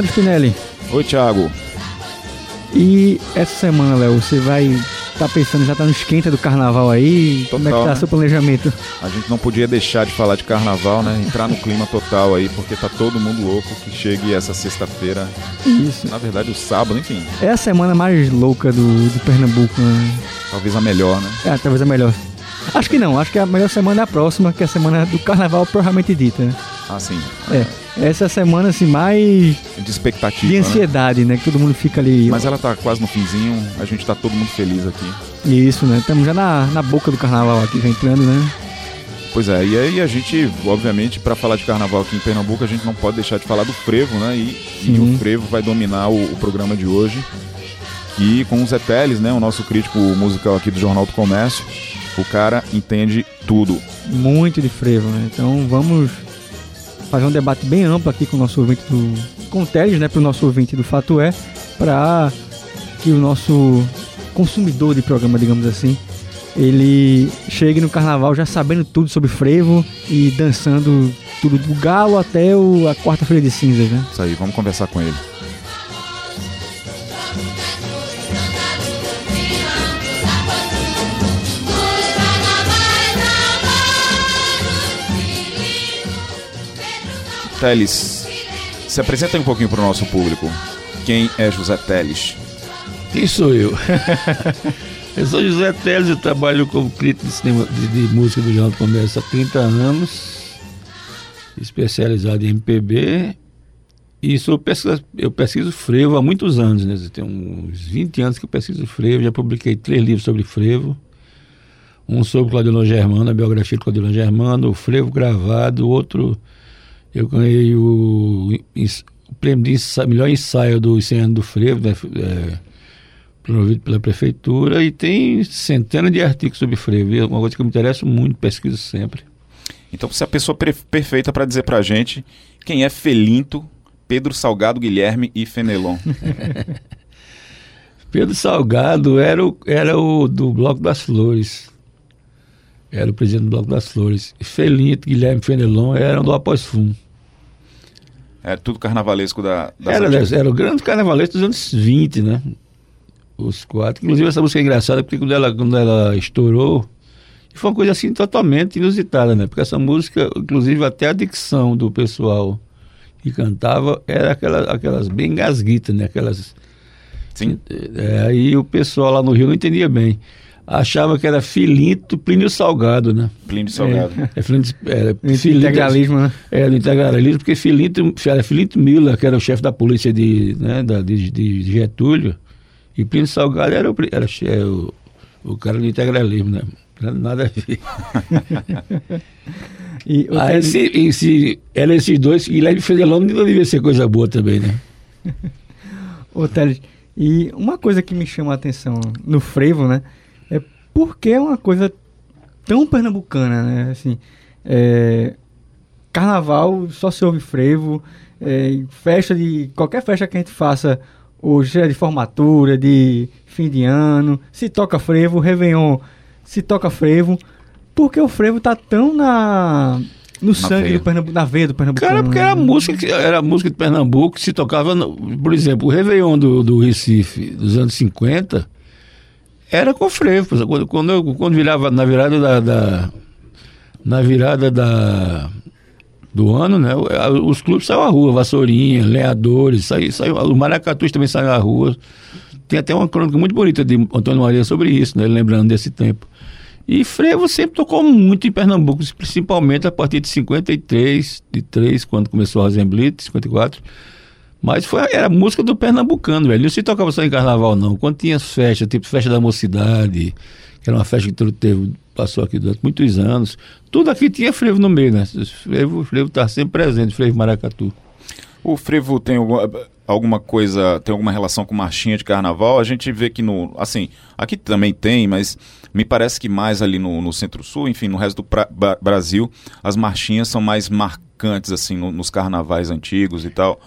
Leonardo Spinelli. Oi, Thiago. E essa semana, Léo, você vai tá pensando, já tá no esquenta do carnaval aí? Total, Como é que tá né? seu planejamento? A gente não podia deixar de falar de carnaval, né? Entrar no clima total aí, porque tá todo mundo louco que chegue essa sexta-feira. Isso. Na verdade, o sábado, enfim. É a semana mais louca do, de Pernambuco, né? Talvez a melhor, né? É, talvez a melhor. Acho que não, acho que a melhor semana é a próxima, que é a semana do carnaval propriamente dita, né? Ah, sim. É. Essa é a semana assim mais De expectativa. de né? ansiedade, né? Que todo mundo fica ali. Mas ela tá quase no finzinho, a gente tá todo mundo feliz aqui. Isso, né? Estamos já na, na boca do carnaval aqui, já entrando, né? Pois é, e aí a gente, obviamente, para falar de carnaval aqui em Pernambuco, a gente não pode deixar de falar do frevo, né? E, e o frevo vai dominar o, o programa de hoje. E com o Zé Teles, né? O nosso crítico musical aqui do Jornal do Comércio. O cara entende tudo. Muito de frevo, né? Então vamos fazer um debate bem amplo aqui com o nosso ouvinte do. Com o Teles, né? Para o nosso ouvinte do Fato É, para que o nosso consumidor de programa, digamos assim, ele chegue no carnaval já sabendo tudo sobre frevo e dançando tudo do galo até o, a quarta-feira de cinzas, né? Isso aí, vamos conversar com ele. Teles, se apresenta um pouquinho para o nosso público. Quem é José Teles? Quem sou eu? eu sou José Teles, eu trabalho como crítico de, cinema, de, de música do Jornal do Comércio há 30 anos, especializado em MPB, e sou pesquisa, eu pesquiso frevo há muitos anos, né? Tem uns 20 anos que eu pesquiso frevo, já publiquei três livros sobre frevo, um sobre Claudio Germano, a biografia de Claudio Germano, o frevo gravado, outro eu ganhei o, o prêmio de ensaio, melhor ensaio do 100 anos do frevo, né? É, promovido pela prefeitura e tem centenas de artigos sobre frevo. É uma coisa que eu me interessa muito, pesquiso sempre. Então você é a pessoa perfeita para dizer pra gente quem é Felinto, Pedro Salgado Guilherme e Fenelon. Pedro Salgado era o, era o do Bloco das Flores. Era o presidente do Bloco das Flores. E Felinto, Guilherme Fenelon eram do Após Fumo. É tudo carnavalesco da, Era, antigas. era o grande carnavalesco dos anos 20, né? Os quatro. Inclusive essa música é engraçada porque quando ela, quando ela estourou, foi uma coisa assim totalmente inusitada, né? Porque essa música, inclusive até a dicção do pessoal que cantava era aquelas, aquelas bem gasguitas, né? Aquelas. Sim. É, aí o pessoal lá no Rio não entendia bem. Achava que era Filinto Plínio Salgado, né? Plínio Salgado. É, Filinto, era, Esse integralismo, né? é, do integralismo, porque Filinto, era Filinto Miller, que era o chefe da polícia de, né, da, de, de Getúlio, e Plínio Salgado era, o, era che- é, o, o cara do integralismo, né? Nada a ver. E Aí, Teles- se, e se eram esses dois, Guilherme Fenelon não devia ser coisa boa também, né? Ô, Teles, e uma coisa que me chama a atenção no frevo, né? É porque é uma coisa tão pernambucana, né? Assim, é, carnaval só se ouve frevo, é, festa de. qualquer festa que a gente faça hoje, seja de formatura, de fim de ano, se toca frevo, Réveillon se toca frevo. Porque o frevo tá tão na. No sangue veia. do Pernambuco, na veia do Pernambuco. Cara, porque era música, que- era música de Pernambuco que se tocava, no- por exemplo, o Réveillon do, do Recife dos anos 50 era com frevo. Quando, eu- quando virava na virada da, da- na virada da do ano, né? Os clubes saíram à rua, Vassourinha, Leadores, saiu, o Maracatus também saiu à rua. Tem até uma crônica muito bonita de Antônio Maria sobre isso, né? Lembrando desse tempo. E frevo sempre tocou muito em Pernambuco, principalmente a partir de 53, de 3, quando começou a Rosenblit, 54. Mas foi, era música do pernambucano, velho. Não se tocava só em carnaval, não. Quando tinha festa, tipo festa da mocidade, que era uma festa que teve, passou aqui durante muitos anos, tudo aqui tinha frevo no meio, né? Frevo, frevo tá sempre presente, frevo maracatu. O frevo tem alguma, alguma coisa, tem alguma relação com marchinha de carnaval? A gente vê que no, assim, aqui também tem, mas me parece que mais ali no, no Centro-Sul, enfim, no resto do pra- Bra- Brasil, as marchinhas são mais marcantes, assim, no- nos carnavais antigos e tal.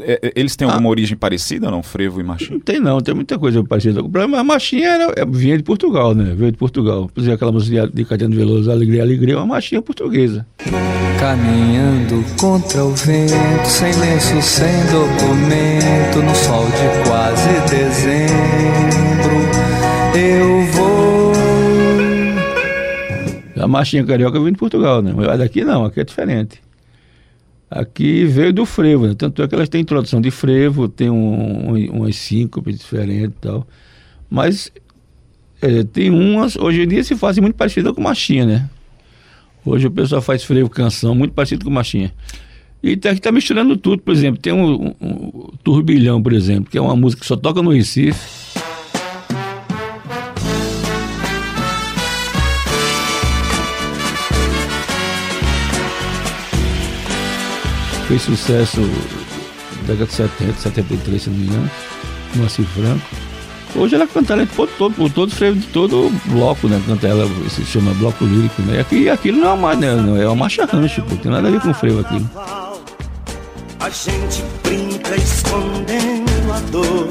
É, é, eles têm alguma ah. origem parecida, não? Frevo e marchinha? Não tem não, tem muita coisa parecida. O problema, a marchinha era, é, vinha de Portugal, né? Veio de Portugal. Por exemplo, aquela música de Caetano Veloso, Alegria, Alegria, é uma marchinha portuguesa. Caminhando contra o vento, sem lenço, sem documento, no sol de quase dezembro, eu vou. A marchinha carioca vem de Portugal, né? Mas daqui não, aqui é diferente aqui veio do frevo, né? tanto é que elas têm introdução de frevo, tem um, um, umas síncopes diferentes e tal, mas é, tem umas, hoje em dia se fazem muito parecida com machinha, né? Hoje o pessoal faz frevo canção muito parecido com machinha. E tá, tá misturando tudo, por exemplo, tem um, um, um Turbilhão, por exemplo, que é uma música que só toca no Recife, fez sucesso na década de 70, 73, se não me engano, Moacir Franco. Hoje ela canta ela por todo, por todo freio de todo bloco, né? Canta ela, se chama bloco lírico, né? E aquilo não é uma, né? não é uma marcha rancho, pô, tem nada a ver com freio aquilo. A gente brinca escondendo a dor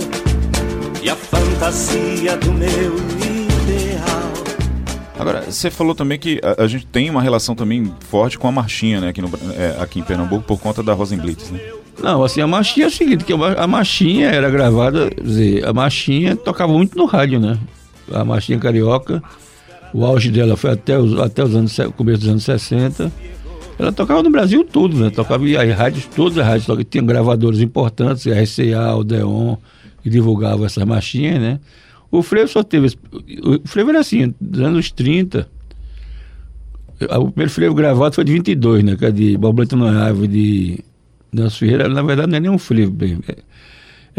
e a fantasia do meu Agora, você falou também que a, a, gente tem uma relação também forte com a marchinha, né, aqui, no, é, aqui em Pernambuco, por conta da Rosenblitz, né? Não, assim, a marchinha é o seguinte, que a marchinha era gravada, quer dizer, a marchinha tocava muito no rádio, né? A marchinha carioca, o auge dela foi até os, até os anos, começo dos anos 60. Ela tocava no Brasil todo, né? Tocava em rádios, todas as rádios, tinha gravadores importantes, a RCA, Deon, que divulgavam essas marchinhas, né? O frevo só teve. O frevo era assim, dos anos 30. O primeiro frevo gravado foi de 22, né? Que é de Borboleta no Árvore, de Nelson Ferreira. Na verdade, não é nem um frevo, bem. É,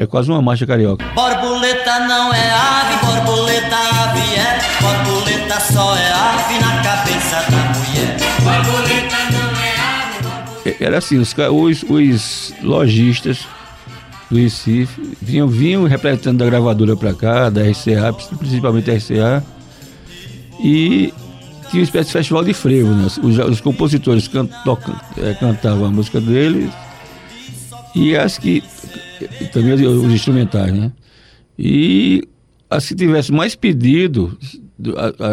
é quase uma marcha carioca. Borboleta não é ave, borboleta ave é. Borboleta só é ave na cabeça da mulher. Borboleta não é ave. Borboleta... Era assim, os, os, os lojistas do Recife, vinham, vinham representando da gravadora para cá, da RCA, principalmente da RCA, e tinha uma espécie de festival de frevo, né? Os, os compositores can, é, cantavam a música deles e as que também os, os instrumentais, né? E as que tivesse mais pedido,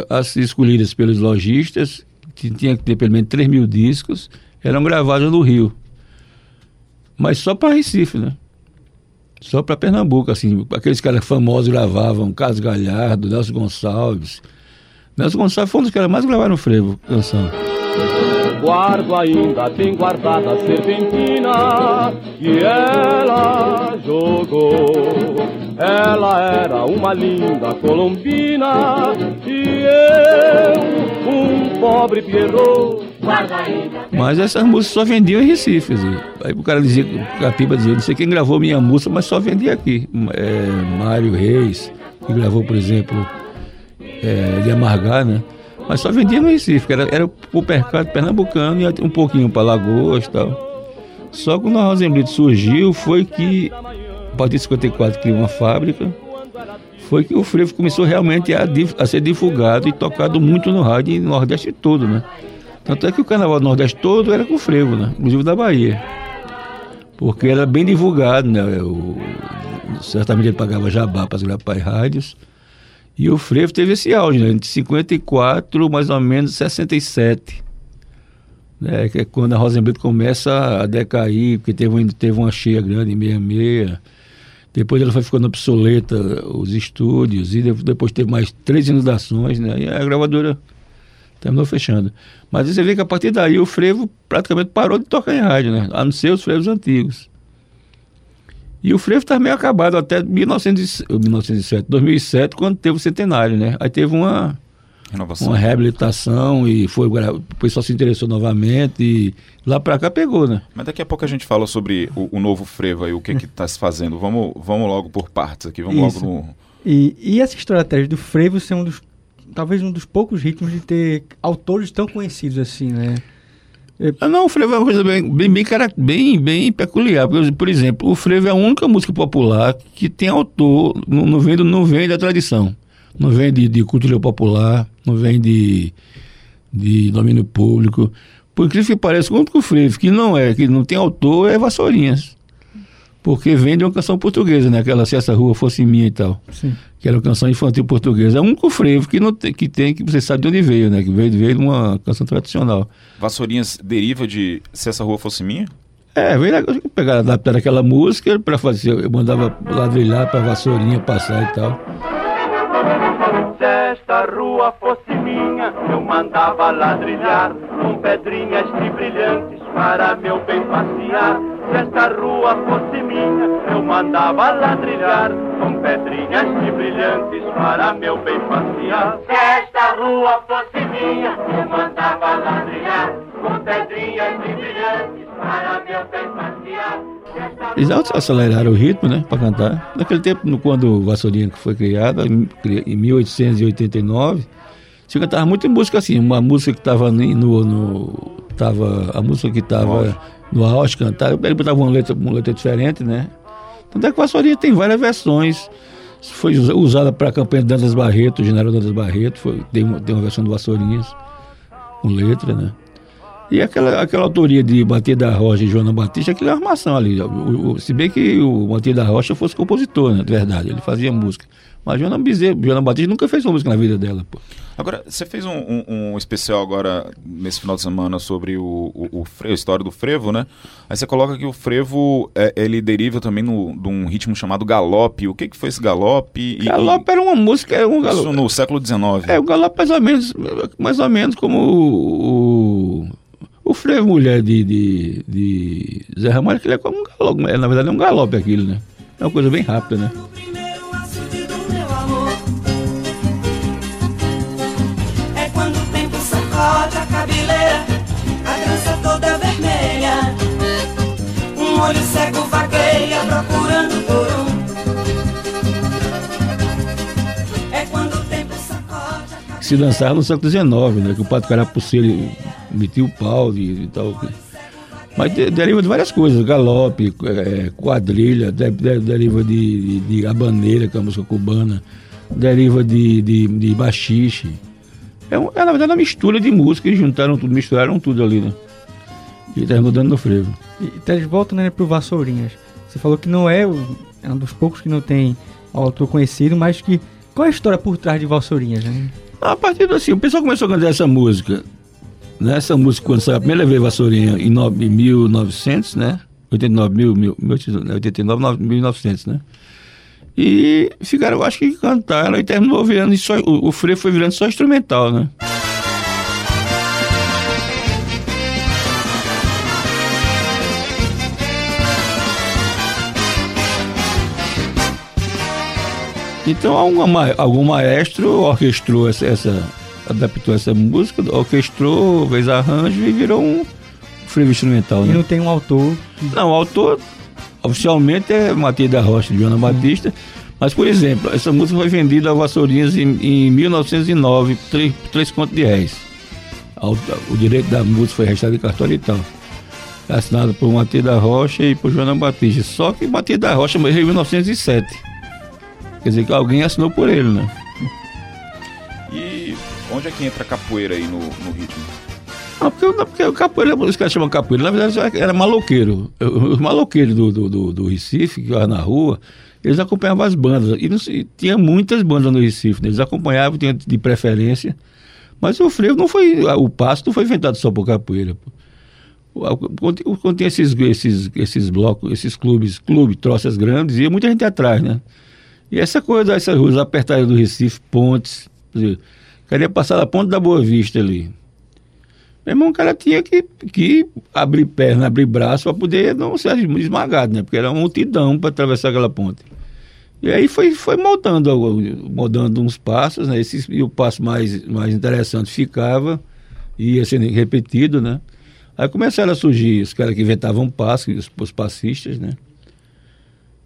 as escolhidas pelos lojistas, que tinha que ter pelo menos 3 mil discos, eram gravadas no Rio. Mas só para Recife, né? Só para Pernambuco, assim, aqueles caras famosos gravavam, Carlos Galhardo, Nelson Gonçalves. Nelson Gonçalves foi um dos caras mais gravaram frevo, canção. Guardo ainda bem guardada a serpentina que ela jogou. Ela era uma linda colombina e eu, um pobre pierrot. Mas essas músicas só vendiam em Recife. Assim. Aí o cara dizia, a pipa dizia, não sei quem gravou minha música, mas só vendia aqui. É, Mário Reis, que gravou, por exemplo, é, de Amargar, né? Mas só vendia no Recife, que era, era o mercado pernambucano e um pouquinho para Lagoas e tal. Só quando a Rosenblit surgiu foi que, a partir de 54, criou uma fábrica foi que o frevo começou realmente a, a, ser divulgado e tocado muito no rádio e no Nordeste todo, né? Tanto é que o carnaval do Nordeste todo era com frevo, né? Inclusive da Bahia. Porque era bem divulgado, né? O, certamente ele pagava jabá para as gravar rádios. E o frevo teve esse auge, né? Entre 54, mais ou menos 67. Né? Que é quando a Rosenblit começa a decair, porque teve, teve uma cheia grande em 66. Depois ela foi ficando obsoleta, os estúdios, e depois teve mais três inundações, né? E a gravadora terminou fechando. Mas você vê que a partir daí o frevo praticamente parou de tocar em rádio, né? A não ser os frevos antigos. E o frevo está meio acabado até 1907, 2007, quando teve o centenário, né? Aí teve uma, Renovação. uma reabilitação e foi, o pessoal se interessou novamente e lá para cá pegou, né? Mas daqui a pouco a gente fala sobre o, o novo frevo aí, o que está se fazendo. Vamos, vamos logo por partes aqui, vamos Isso. logo no... E, e essa estratégia do frevo ser um dos talvez um dos poucos ritmos de ter autores tão conhecidos assim, né? Ah, não, o frevo é uma coisa bem, bem, bem, bem, bem peculiar. Por, por exemplo, o frevo é a única música popular que tem autor, não, não, vem, não vem da tradição. Não vem de, de cultura popular, não vem de, de domínio público. Por incrível que pareça, o único frevo que não é, que não tem autor, é Vassourinhas. Porque vem de uma canção portuguesa, né? Aquela Se Essa Rua Fosse Minha e tal. Sim. Que era uma canção infantil portuguesa. É um único frevo que, não tem, que tem, que você sabe de onde veio, né? Que veio, veio de uma canção tradicional. Vassourinhas deriva de Se Essa Rua Fosse Minha? É, veio da- pegar, adaptar aquela música para fazer. Eu mandava ladrilhar para vassourinha passar e tal. Se esta rua fosse minha, eu mandava ladrilhar com pedrinhas de brilhantes para meu bem passear. Se esta rua fosse minha, eu mandava ladrilhar com pedrinhas de brilhantes para meu bem passear. Se esta rua fosse minha, eu mandava ladrilhar com pedrinhas de brilhantes para meu bem passear. Eles aceleraram o ritmo, né, para cantar. Naquele tempo, no- quando Vassourinha foi criada, em, cri- em 1889, se cantava muito música assim, uma música que estava no, no tava a música que estava no auge cantar, ele botava uma letra, uma letra diferente, né? Tanto é que Vassourinha tem várias versões. Foi usa- usada para a campanha de Dantas Barreto, o general Dantas Barreto, foi, tem, uma, tem uma versão do Vassourinhas com letra, né? E aquela, aquela autoria de Bater da Rocha e Joana Batista, aquilo é uma armação ali. O- o- se bem que o Bater da Rocha fosse compositor, né? De verdade, ele fazia música. Mas Joana, Bezerra, Joana Batista nunca fez uma música na vida dela, pô. Agora, você fez um, um- um especial agora, nesse final de semana, sobre o, o, o a história do frevo, né? Aí você coloca que o frevo, é, ele deriva também no, de um ritmo chamado galope. O que, que foi esse galope? E- Galope era uma música, é um e- Isso galope. no século XIX. É, o galope mais ou menos, mais ou menos como o, o, o frevo mulher de, de, de Zé Ramalho, que ele é como um galope. Na verdade é um galope aquilo, né? É uma coisa bem rápida, né? Olho cego vagueia procurando por um É quando o tempo sacode se dançava no século XIX, né? Que o Pato Carapuceiro metia o pau e, e tal. Mas de- deriva de várias coisas, galope, eh, quadrilha, de- de- deriva de, de, de habaneira, que é a música cubana, deriva de, de, de. É, é, na verdade, uma mistura de música, eles juntaram tudo, misturaram tudo ali, né? E terminou dando no frevo. E tá de volta né, pro Vassourinhas. Você falou que não é, o- é um dos poucos que não tem autor conhecido, mas que. Qual é a história por trás de Vassourinhas? Né? A partir do assim, o pessoal começou a cantar essa música, né? Essa música, quando saiu a primeira vez Vassourinha, em, no, em 1900, né? 89, mil, mil, 89, 9, 1900, né? E ficaram, eu acho que cantaram e terminou virando, só, o, o frevo foi virando só instrumental, né? Então algum, ma- algum maestro orquestrou essa, essa- adaptou essa música, orquestrou, fez arranjo e virou um frevo instrumental, E né? não tem um autor. que- Não, o autor oficialmente é Matias da Rocha, de Joana Batista, mas, por exemplo, essa música foi vendida a Vassourinhas em, em 1909, três, três contos de réis. Ao- O direito da música foi registrado em cartório e tal. Assinado por Matias da Rocha e por Joana Batista. Só que Matias da Rocha morreu em 1907. Quer dizer que alguém assinou por ele, né? E onde é que entra a capoeira aí no, no ritmo? Não, porque, não, porque o capoeira, os caras chamam capoeira, na verdade era maloqueiro. Os maloqueiros do, do, do, do Recife, que na rua, eles acompanhavam as bandas. E, não sei, tinha muitas bandas no Recife, né? eles acompanhavam, tinham de preferência. Mas o frevo não foi. O passo não foi inventado só por capoeira. Quando, quando tem esses, esses, esses blocos, esses clubes, clube, troças grandes, ia muita gente atrás, né? E essa coisa dessas ruas apertadas do Recife, pontes, dizer, queria passar da ponte da Boa Vista ali. Meu irmão, o cara tinha que, que abrir perna, abrir braço para poder não ser esmagado, né? Porque era uma multidão para atravessar aquela ponte. E aí foi, foi moldando, moldando uns passos, né? Esses, e o passo mais, mais interessante ficava, ia sendo repetido, né? Aí começaram a surgir os caras que inventavam passos, os, os passistas, né?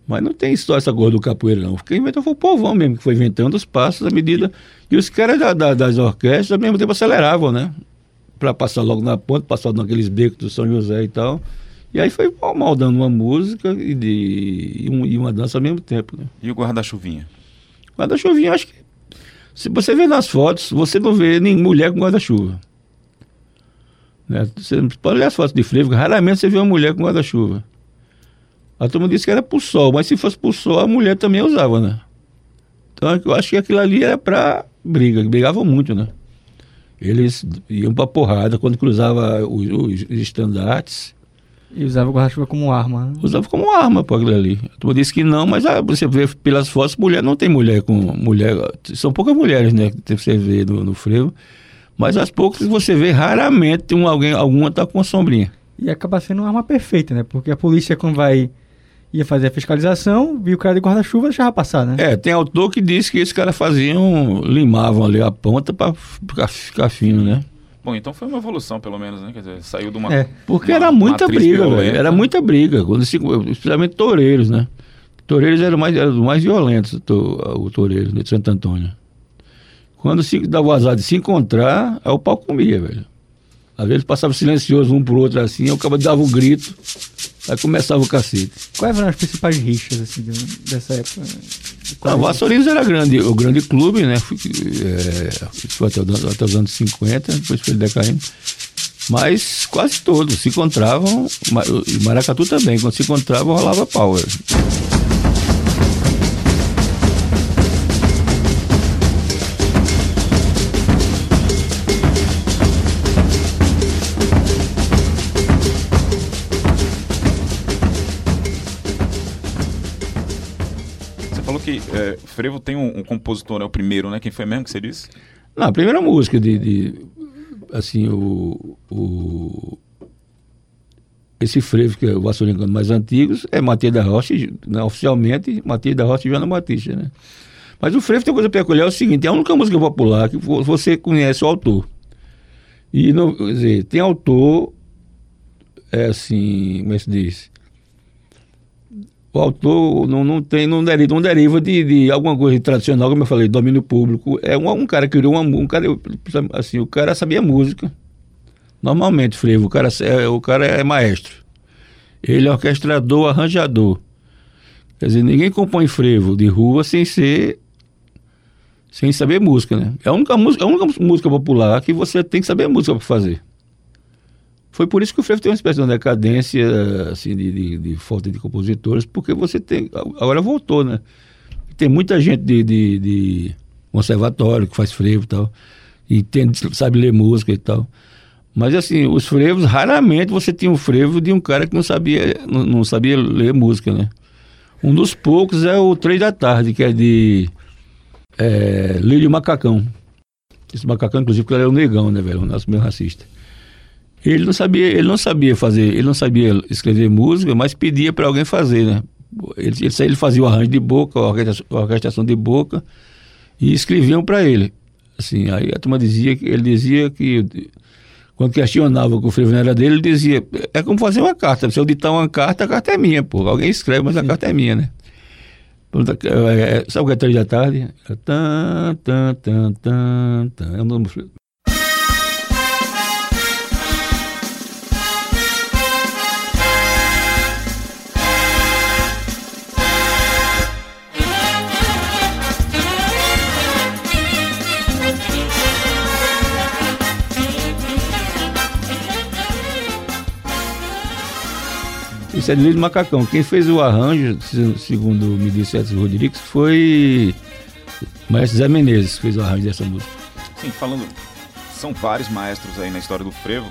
Mas não tem história essa coisa do capoeira, não. Quem inventou foi o povão mesmo, que foi inventando os passos à medida. E os caras da- da- das orquestras, ao mesmo tempo, aceleravam, né? Para passar logo na ponta, passar naqueles becos do São José e tal. E aí foi moldando uma música e, de, e, um- e uma dança ao mesmo tempo, né? E o guarda-chuvinha? Guarda-chuvinha, acho que. Se você vê nas fotos, você não vê nem mulher com guarda-chuva. Né? Você pode olhar as fotos de frevo, raramente você vê uma mulher com guarda-chuva. A turma disse que era pro sol, mas se fosse pro sol, a mulher também usava, né? Então eu acho que aquilo ali era pra briga, brigavam muito, né? Eles iam pra porrada quando cruzava os, os estandartes, E usava o guarda-chuva como arma. né? usava como arma para aquilo ali. A turma disse que não, mas ah, você vê pelas fotos, mulher não tem mulher com mulher. São poucas mulheres, né? Que você vê no, no frevo. Mas as poucas que você vê, raramente um, alguém, alguma tá com uma sombrinha. E acaba sendo uma arma perfeita, né? Porque a polícia, quando vai ia fazer a fiscalização, viu o cara de guarda-chuva e deixava passar, né? É, tem autor que diz que esses caras faziam, limavam ali a ponta para ficar, fino, né? Bom, então foi uma evolução, pelo menos, né? Quer dizer, saiu de uma. É, Porque uma era muita briga, velho. Era muita briga. Quando se, especialmente toureiros, né? Toureiros eram mais, eram os mais violentos, to- o toureiro de Santo Antônio. Quando se dava o azar de se encontrar, aí o pau comia, velho. Às vezes passava silencioso um pro outro assim, aí o cara dava um grito, aí começava o cacete. Quais eram as principais rixas, assim, de- dessa época? A Vassourinhos era grande, o grande clube, né? Fui- é, foi até, o- até os anos 50, depois foi decaindo. Mas quase todos se encontravam, e Maracatu também, quando se encontravam rolava pau. É, Frevo tem um, um compositor, é o primeiro, né? Quem foi mesmo que você disse? Não, a primeira música de, de assim, o, o esse frevo que é o Vassourinho canta mais antigos é Matias da Rocha, né, oficialmente Matias da Rocha e Joana Batista, né? Mas o frevo tem uma coisa peculiar, é o seguinte, é a única música popular que vo- você conhece o autor. E, não, quer dizer, tem autor, é assim, como é que se diz? O autor não, não tem, não deriva, não deriva de, de alguma coisa tradicional, como eu falei, domínio público. É um, um cara que criou uma um cara, assim, o cara sabia música. Normalmente, frevo, o cara, é, o cara é maestro. Ele é orquestrador, arranjador. Quer dizer, ninguém compõe frevo de rua sem ser sem saber música, né? É a única música, é a única música popular que você tem que saber música para fazer. Foi por isso que o frevo tem uma espécie de decadência assim, de, de, de falta de compositores, porque você tem. Agora voltou, né? Tem muita gente de, de, de conservatório que faz frevo e tal, e tem, sabe ler música e tal. Mas assim, os frevos, raramente você tinha um frevo de um cara que não sabia, não, não sabia ler música, né? Um dos poucos é o Três da Tarde, que é de é, Lírio Macacão. Esse macacão, inclusive, porque ele era um negão, né, velho? O nosso meio racista. Ele não sabia, ele não sabia fazer, ele não sabia escrever música, mas pedia para alguém fazer, né? Ele, ele, ele fazia o arranjo de boca, a orquestra- a orquestração de boca, e escreviam para ele. Assim, aí a turma dizia que ele dizia que quando questionava que o frevo não era dele, ele dizia, é como fazer uma carta. Se eu ditar uma carta, a carta é minha, pô. Alguém escreve, mas a carta é minha, né? É, é, sabe o que é três da tarde? É tan, tan, tan, tan, tan. É um Isso é de Lírio Macacão. Quem fez o arranjo, se- segundo me disse Edson Rodrigues, foi o Maestro Zé Menezes, que fez o arranjo dessa música. Sim, falando. São vários maestros aí na história do frevo.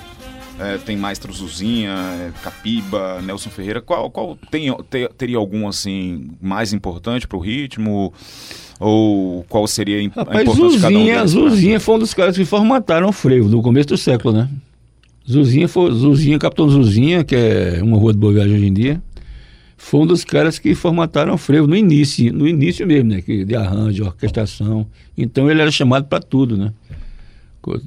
É, tem maestro Zuzinha, é, Capiba, Nelson Ferreira. Qual, qual tem, te- teria algum assim mais importante para o ritmo? Ou qual seria a Rapaz, importância de cada um Zuzinha, deles? Zuzinha foi um dos caras que formataram o frevo no começo do século, né? Zuzinha foi, Zuzinha, Capitão Zuzinha, que é uma rua de Boa Viagem hoje em dia, foi um dos caras que formataram o frevo no início, no início mesmo, né? Que, de arranjo, orquestração. Então ele era chamado para tudo, né?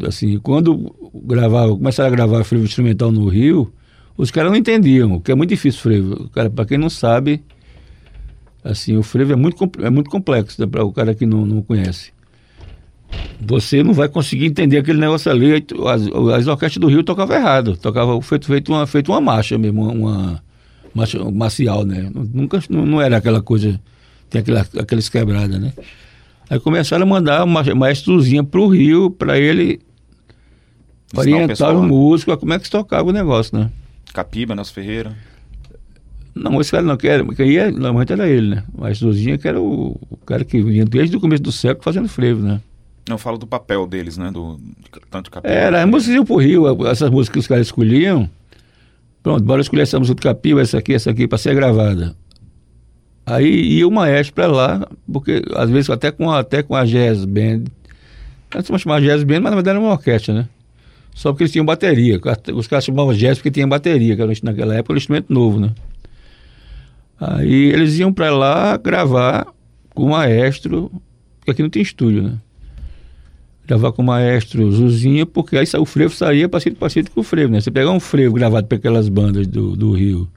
Assim, quando gravava, começaram a gravar frevo instrumental no Rio, os caras não entendiam, que é muito difícil frevo. O cara, para quem não sabe, assim, o frevo é muito, é muito complexo né, para o cara que não, não conhece. Você não vai conseguir entender aquele negócio ali. As, as orquestras do Rio tocavam errado, tocava feito, feito, uma, feito uma marcha mesmo, uma, uma marcha marcial, né? Nunca, não, não era aquela coisa, tem aquela, aquelas quebradas, né? Aí começaram a mandar uma maestrozinha pro Rio para ele Ensinar o orientar pessoal o lá. músico a como é que se tocava o negócio, né? Capiba, Nelson Ferreira. Não, esse cara não quer, porque aí é- normalmente era ele, né? Mas Luzinha que era o, o cara que vinha desde o começo do século fazendo frevo, né? Não falo do papel deles, né? Do, tanto capim. Era, as músicas iam pro Rio, essas músicas que os caras escolhiam. Pronto, bora escolher essa música do Capil, essa aqui, essa aqui, para ser gravada. Aí ia o maestro pra lá, porque às vezes até com a, até com a jazz band. Antes de chamar jazz band, mas na verdade era uma orquestra, né? Só porque eles tinham bateria. Os caras chamavam jazz porque tinha bateria, que era, naquela época era um instrumento novo, né? Aí eles iam pra lá gravar com o maestro, porque aqui não tem estúdio, né? Gravar com o maestro Zuzinha, porque aí o frevo saía parecido, parecido com o frevo, né? Você pegar um frevo gravado por aquelas bandas do, do Rio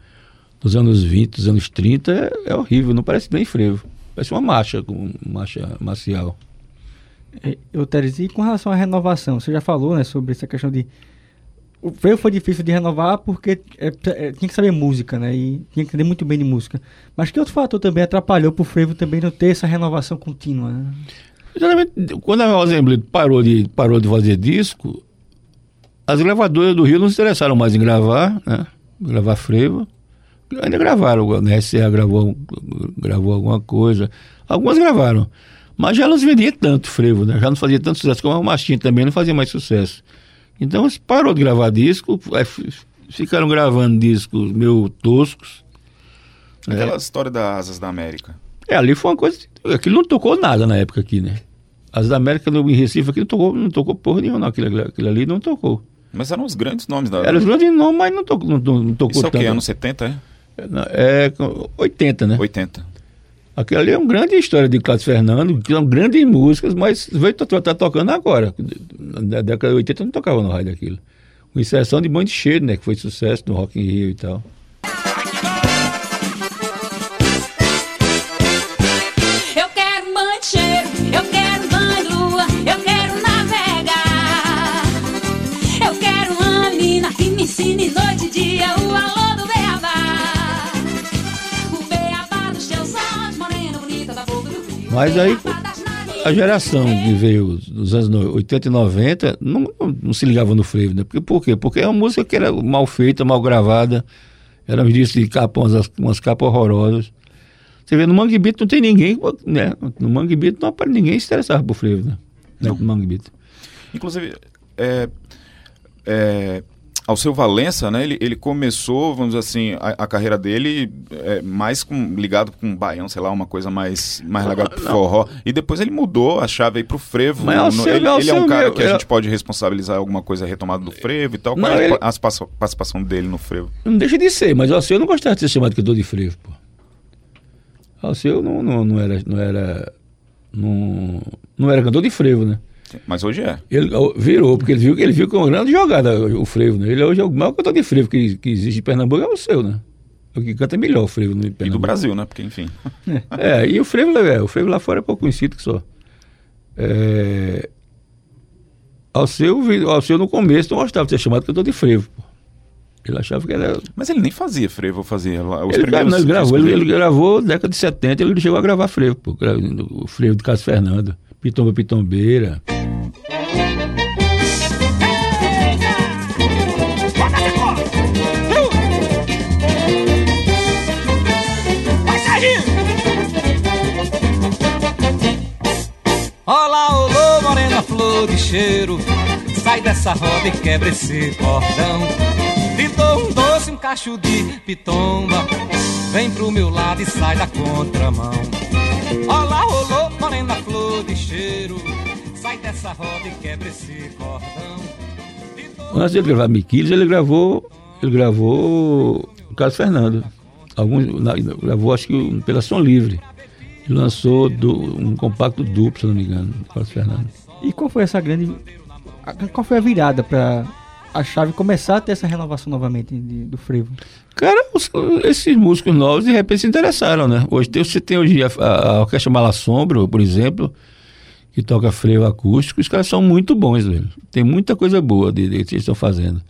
dos anos 20, dos anos 30, é, é horrível, não parece nem frevo. Parece uma marcha, com marcha marcial. É, Eu, Teres, e com relação à renovação, você já falou né, sobre essa questão de. O frevo foi difícil de renovar porque é, é, tinha que saber música, né? E tinha que entender muito bem de música. Mas que outro fator também atrapalhou pro frevo também não ter essa renovação contínua, né? Quando a Rosenblit parou de, parou de fazer disco, as gravadoras do Rio não se interessaram mais em gravar, né? Gravar frevo. Ainda gravaram, a RCA gravou, gravou alguma coisa. Algumas gravaram. Mas já não se vendia tanto frevo, né? Já não fazia tanto sucesso como a Machinha também não fazia mais sucesso. Então se parou de gravar disco, ficaram gravando discos meio toscos. Aquela história das Asas da América. É, ali foi uma coisa. Aquilo não tocou nada na época aqui, né? As da América no, em Recife aqui não tocou, não tocou porra nenhuma, não. Aquilo, aquilo ali não tocou. Mas eram os grandes nomes da. Era os grandes nomes, mas não tocou, não, não- tocou Isso é o tanto. quê? Anos 70, é? É, com 80, né? 80. Aquilo ali é uma grande história de Cláudio Fernando, que são grandes músicas, mas veio tá, tá tocando agora. Na década de 80 não tocava no rádio aquilo. Com exceção de Monte Cheio, né? Que foi sucesso no Rock in Rio e tal. Mas aí. A geração que veio dos anos no- 80 e 90 não, não- não se ligava no frevo, né? Porque, por quê? Porque é uma música que era mal feita, mal gravada, era um disco de capa, umas, umas capas horrorosas. Você vê, no Mangue Beat não tem ninguém, né? No Mangue Beat não aparece ninguém se interessava por frevo, né? No Mangue Beat. Inclusive, é, é, Alceu Valença, né? Ele, ele começou, vamos dizer assim, a, a carreira dele é, mais com, ligado com baião, sei lá, uma coisa mais, mais ligada pro forró. E depois ele mudou a chave aí pro frevo. Mas No- Alceu- ele, ele é Alceu um cara meu- que a é- gente pode responsabilizar alguma coisa retomada do frevo e tal. Não, Qual é a ele- passo- participação dele no frevo? Não deixa de ser, mas o Alceu não gostava de ser chamado de cantor de frevo, pô. Alceu não, não, não era. Não era não, não era cantor de frevo, né? Mas hoje é. Ele virou, porque ele viu, ele viu que é uma grande jogada o frevo, né? Ele hoje é o maior cantor de frevo que, que existe em Pernambuco, é o seu, né? O que canta melhor o frevo no E do Pernambuco. Brasil, né? Porque, enfim. É, e o frevo, é, o frevo lá fora é pouco conhecido que só. É, Alceu, vi- Alceu no começo não gostava de ser chamado cantor de frevo, pô. Ele achava que era. Mas ele nem fazia frevo, fazia. Os Ele, primeiros não, ele gravou, ele, ele gravou na década de 70, ele chegou a gravar frevo, pô. O frevo de Carlos Fernando, Pitomba Pitombeira. Olá, olô, morena flor de cheiro. Sai dessa roda e quebra esse cordão Te dou um doce, um cacho de pitomba. Vem pro meu lado e sai da contramão. Olá, olô, morena flor de cheiro Sai dessa roda e quebra esse cordão Antes de ele gravar Miquiles, ele gravou. Ele gravou o Carlos Fernando. Alguns, na- gravou, acho que pela Som Livre. E lançou do- um compacto duplo, se não me engano, do Carlos Fernando. E qual foi essa grande. a- Qual foi a virada pra a chave começar a ter essa renovação novamente de- do frevo? Cara, os- esses músicos novos de repente se interessaram, né? Hoje tem, você tem hoje a, a, a Orquestra Malassombro, por exemplo, que toca frevo acústico, os caras são muito bons, velho. Tem muita coisa boa de, de que eles estão fazendo.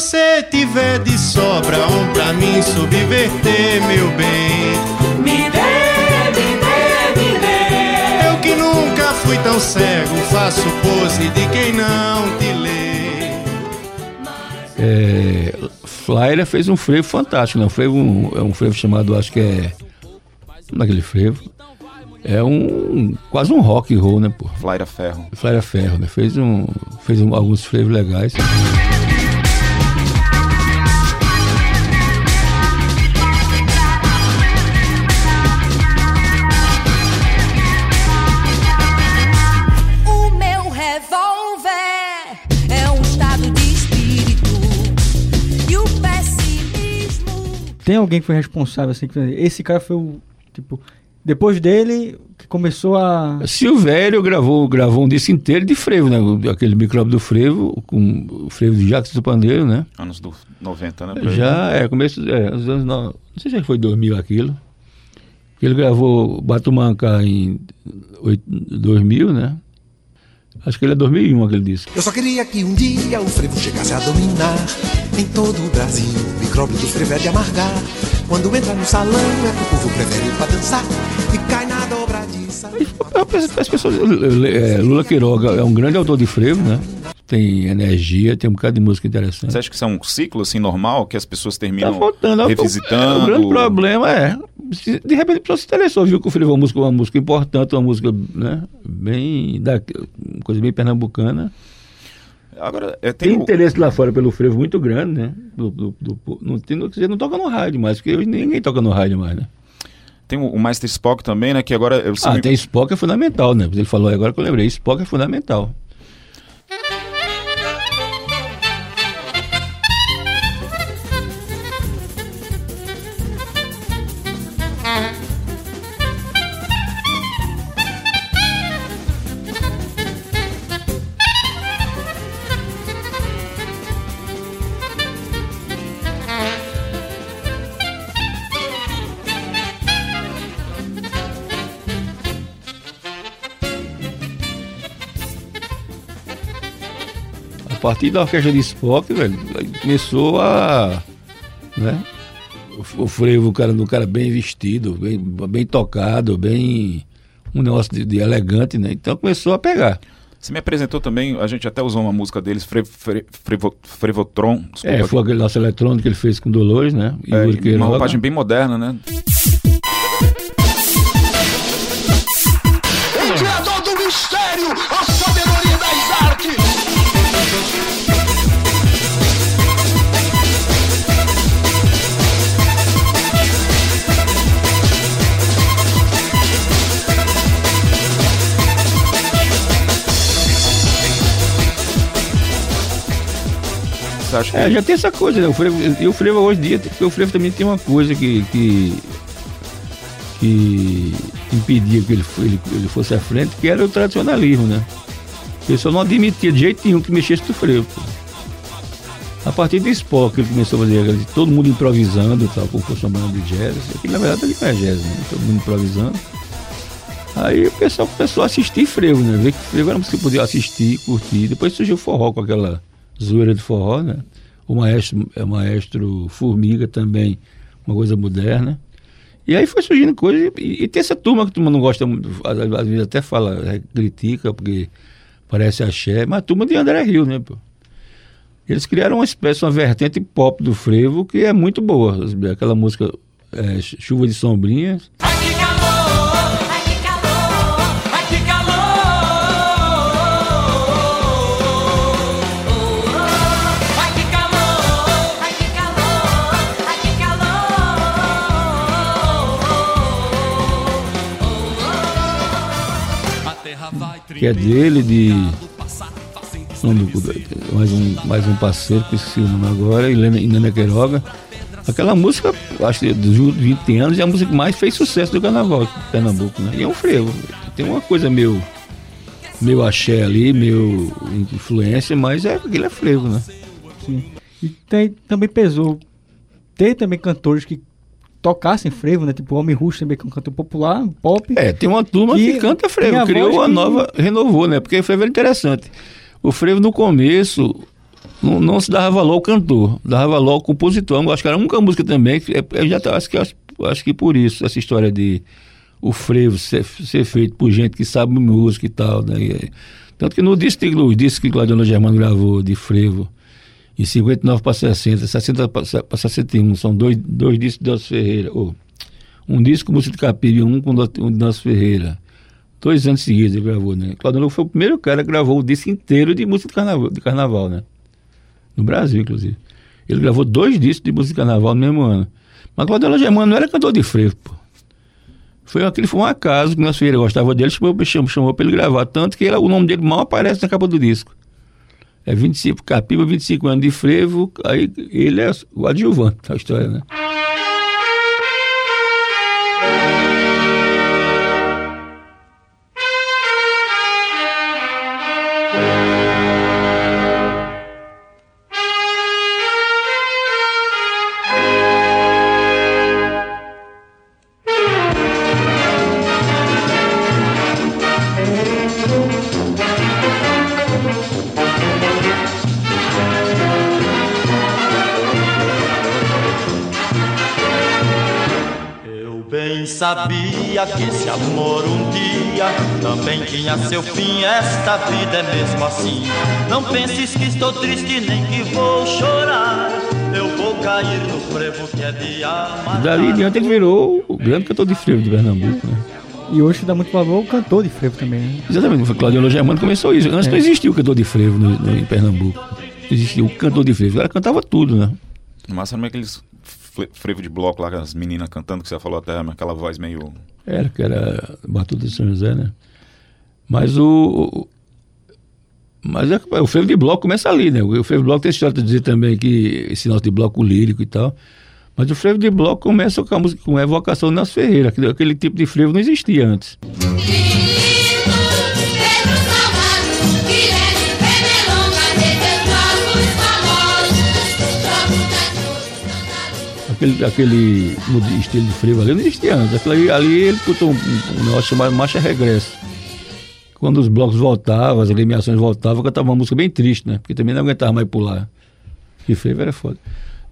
Você tiver de sobra um pra mim subverter, meu bem. Me dê, me dê, me dê. Eu que nunca fui tão cego, faço pose de quem não te lê. É, Flyer fez um frevo fantástico, né? Um frevo, um, é um frevo chamado, acho que é. Naquele frevo. É um. quase um rock and roll, né, pô? Flaira Ferro. Flyer Ferro, né? Fez, um, fez um- alguns frevos legais. Tem alguém que foi responsável, assim, que esse cara foi o, tipo, depois dele, que começou a... Silvério gravou, gravou um disco inteiro de frevo, né? Aquele micróbio do frevo, com o frevo de Jacques do Pandeiro, né? Anos do 90, né? Já, é, começo, é, os anos, no- não sei se foi 2000 aquilo. Ele gravou Batumanca em oit- 2000, né? Acho que ele é 2001 aquele disco. Eu só queria que um dia o frevo chegasse a dominar em todo o Brasil. O micróbio do frevo é de amargar. Quando entra no salão é que o povo prefere ir pra dançar e cai na dobradiça. As as pessoas, é, Lula Quiroga é um grande autor de frevo, né? Tem energia, tem um bocado de música interessante. Você acha que isso é um ciclo assim normal que as pessoas terminam Tá faltando. é revisitando? é, O grande problema é. De repente a pessoa se interessou, viu que o frevo é uma música, uma música importante, uma música, né? Bem. Da, uma coisa bem pernambucana. Agora, é, Tem interesse lá fora pelo frevo muito grande, né? Do, do, do- não, tem, não, não toca no rádio mais, porque hoje ninguém toca no rádio mais, né? tem o, o Master Spock também, né? Que agora eu Ah, tem Spock é fundamental, né? Ele falou agora que eu lembrei, Spock é fundamental. Partir da orquestra de Spock, velho, começou a. Né? O, o frevo, o cara, do cara bem vestido, bem, bem tocado, bem. Um negócio de, de elegante, né? Então começou a pegar. Você me apresentou também, a gente até usou uma música deles, Fre, Fre, Frevo- Frevotron. É, foi aquele nosso eletrônico que ele fez com Dolores, né? E É, uma roupagem bem moderna, né? Você acha que É, já tem essa coisa, né? O frevo, e o frevo hoje em dia, porque o frevo também tem uma coisa que, que, que impedia que ele, ele, ele fosse à frente, que era o tradicionalismo, né? O pessoal não admitia de jeito nenhum que mexesse no frevo. pô. A partir do Spock, que ele começou a fazer todo mundo improvisando, tal, como uma banda de jazz. Aqui, na verdade, não é jazz, né? Todo mundo improvisando. Aí o pessoal começou a assistir frevo, né? Ver que frevo era uma música que podia assistir, curtir. Depois surgiu o forró com aquela zoeira de forró, né? O maestro, é o maestro Formiga também, uma coisa moderna. E aí foi surgindo coisa. E, e tem essa turma que turma não gosta às vezes até fala, é, critica, porque parece axé, mas a turma de André Rio, né, pô? Eles criaram uma espécie, uma vertente pop do frevo que é muito boa. Aquela música é, Chuva de Sombrinhas. Que é dele, de. mais, um, mais um parceiro, que esqueci o nome agora, Helena, Queiroga. Aquela música, acho que dos últimos 20 anos, é a música que mais fez sucesso do carnaval em Pernambuco, né? E é um frevo. Tem uma coisa meio. meio axé ali, meio influência, mas é, aquilo é frevo, né? Sim. E tem, também pesou ter também cantores que tocassem frevo, né? Tipo o Homem Russo também, que é um cantor popular, pop. É, tem uma turma que, Que canta frevo, a criou uma que- nova, renovou, né? Porque o frevo era interessante. O frevo no começo não, não se dava valor ao cantor, dava valor ao compositor. Eu acho que era a única música também, que é- eu já tá- acho que, acho, acho que por isso, essa história de o frevo ser, ser feito por gente que sabe música e tal. Né? E, tanto que no disco, no disco que Claudio Germano gravou de frevo, em 59 para 60, 60 para 61, são dois, dois discos de Nelson Ferreira. ou um disco com música de Capira e um com o Nelson Ferreira. Dois anos seguidos ele gravou, né? Claudio foi o primeiro cara que gravou o disco inteiro de música de carnaval, de carnaval né? No Brasil, inclusive. Ele gravou dois discos de música de carnaval no mesmo ano. Mas Claudio Germano não era cantor de frevo, pô. Foi aquele foi um acaso que Nelson Ferreira gostava dele, chamou, chamou, chamou para ele gravar. Tanto que ele- o nome dele mal aparece na capa do disco. É 25, Capiba, 25 anos de frevo, aí ele é o adjuvante da história, né? Sabia que esse amor um dia também tinha seu fim. Esta vida é mesmo assim. Não penses que estou triste nem que vou chorar. Eu vou cair no frevo que é de E amar. dali em diante ele virou o grande cantor de frevo de Pernambuco, né? E hoje dá muito valor ao cantor de frevo também, né? Exatamente, foi Claudio Germano que começou isso. Antes É. não existia o cantor de frevo no, no- em Pernambuco. Não existia o cantor de frevo. O cara cantava tudo, né? No máximo é aqueles fle- frevo de bloco lá, as meninas cantando, que você falou até, aquela voz meio. Era, que era Batuta de São José, né? Mas o. Mas é, o frevo de bloco começa ali, né? O frevo de bloco tem história de dizer também que esse nosso de bloco lírico e tal. Mas o frevo de bloco começa com a música com a evocação do Nelson Ferreira. Aquele, aquele tipo de frevo não existia antes. Aquele, aquele estilo de frevo ali não existia antes. Ali, ele botou um, um negócio chamado Marcha Regresso. Quando os blocos voltavam, as eliminações voltavam, eu cantava uma música bem triste, né? Porque também não aguentava mais pular. Que frevo era foda.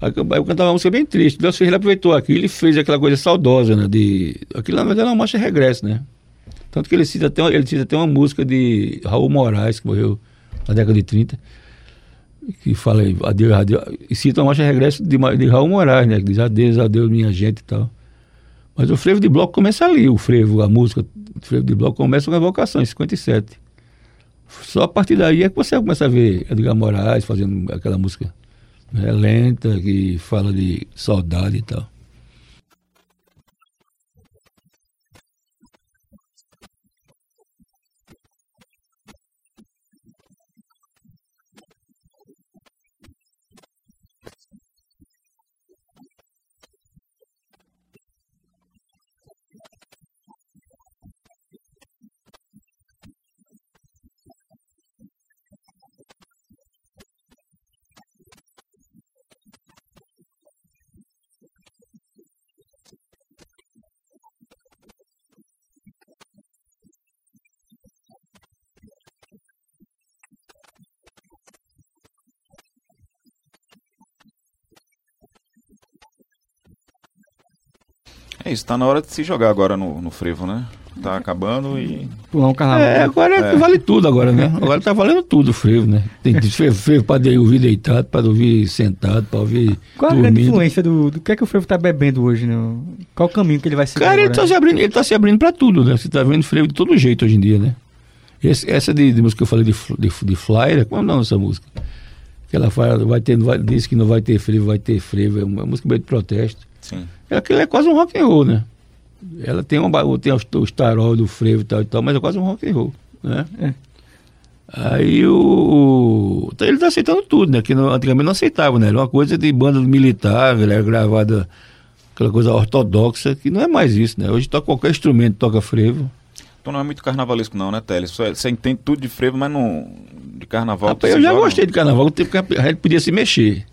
Aí eu cantava uma música bem triste. Deus Ferreira aproveitou aquilo e fez aquela coisa saudosa, né? De... Aquilo na verdade era uma marcha regresso, né? Tanto que ele cita até, ele cita até uma música de Raul Moraes, que morreu na década de 30, que fala adeus, adeus, e cita uma marcha regresso de, de Raul Moraes, né? Que diz adeus, adeus, minha gente e tal. Mas o frevo de bloco começa ali, o frevo, a música, o frevo de bloco começa com a evocação, em 57. Só a partir daí é que você começa a ver Edgar Moraes fazendo aquela música né, lenta, que fala de saudade e tal. É isso, tá na hora de se jogar agora no, no frevo, né? Tá acabando e. Pular um carnaval. É, agora é. vale tudo agora, né? Agora tá valendo tudo o frevo, né? Tem frevo, frevo pra ouvir deitado, pra ouvir sentado, pra ouvir Qual a grande dormindo. influência do, do que é que o frevo tá bebendo hoje, né? Qual o caminho que ele vai seguir Cara, ele tá, se abrindo, ele tá se abrindo pra tudo, né? Você tá vendo frevo de todo jeito hoje em dia, né? Esse- essa de, de música que eu falei de, de, de Flyer, como não essa música? Que ela fala, vai ter, vai, diz que não vai ter frevo, vai ter frevo, é uma música meio de protesto. Sim. Aquilo é quase um rock and roll, né? Ela tem, uma, tem os, os tarol do frevo e tal e tal, mas é quase um rock and roll, né? É. Aí o, o- ele tá aceitando tudo, né? Que não- antigamente não aceitava, né? Era uma coisa de banda militar, era gravada aquela coisa ortodoxa, que não é mais isso, né? Hoje toca qualquer instrumento, toca frevo. Então não é muito carnavalesco, não, né, Teles? Você, você entende tudo de frevo, mas não. De carnaval. Rapaz, eu já joga, gostei de carnaval, tempo que a gente podia se mexer.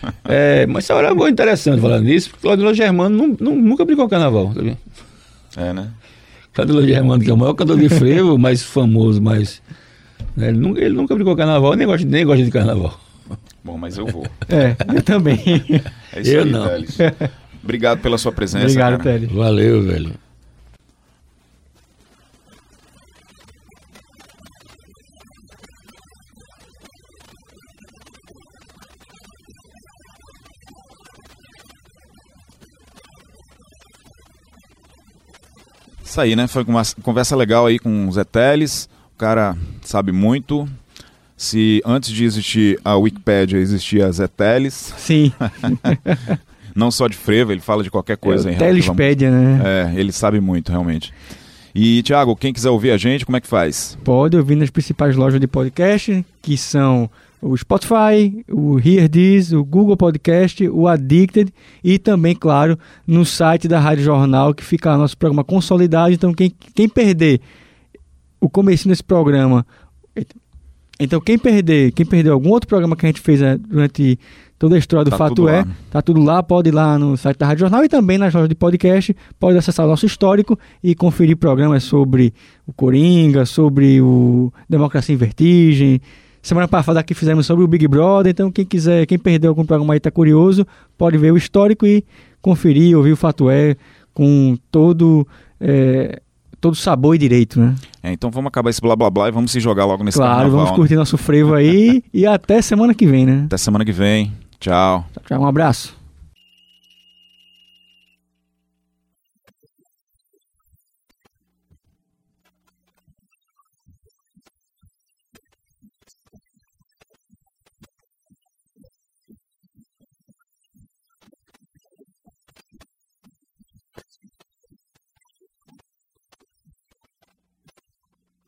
É, mas essa hora é boa, interessante falar nisso, porque Claudio Germano não, não- nunca brigou com carnaval, tá vendo? É, né? Claudio Germano, que é o maior cantor de frevo, mais famoso, mais. né, ele, nunca, ele nunca brigou com carnaval, nem gosta, nem gosta de carnaval. Bom, mas eu vou. É, eu também. É isso Eu aí, não. Teles. Obrigado pela sua presença. Obrigado, cara. Télio. Valeu, velho. Isso aí, né? Foi uma conversa legal aí com o Zé Teles. O cara sabe muito. Se antes de existir a Wikipédia existia Zé Teles, Sim. não só de frevo, ele fala de qualquer coisa. É, Telespédia, né? É, ele sabe muito, realmente. E, Thiago, quem quiser ouvir a gente, como é que faz? Pode ouvir nas principais lojas de podcast, que são o Spotify, o Hear This, o Google Podcast, o Addicted e também, claro, no site da Rádio Jornal, que fica nosso programa consolidado. Então, quem, quem perder o começo desse programa... Então, quem perder, quem perdeu algum outro programa que a gente fez eh, durante toda a história do Tá Fato É, lá. tá tudo lá, pode ir lá no site da Rádio Jornal e também nas lojas de podcast, pode acessar o nosso histórico e conferir programas sobre o Coringa, sobre o Democracia em Vertigem. Semana passada aqui fizemos sobre o Big Brother, então quem quiser, quem perdeu algum programa aí tá curioso, pode ver o histórico e conferir, ouvir o Fato É com todo eh, todo sabor e direito, né? É, então vamos acabar esse blá blá blá e vamos se jogar logo nesse claro, carnaval. vamos né? curtir nosso frevo aí e até semana que vem, né? Até semana que vem. Tchau. Tchau, um abraço.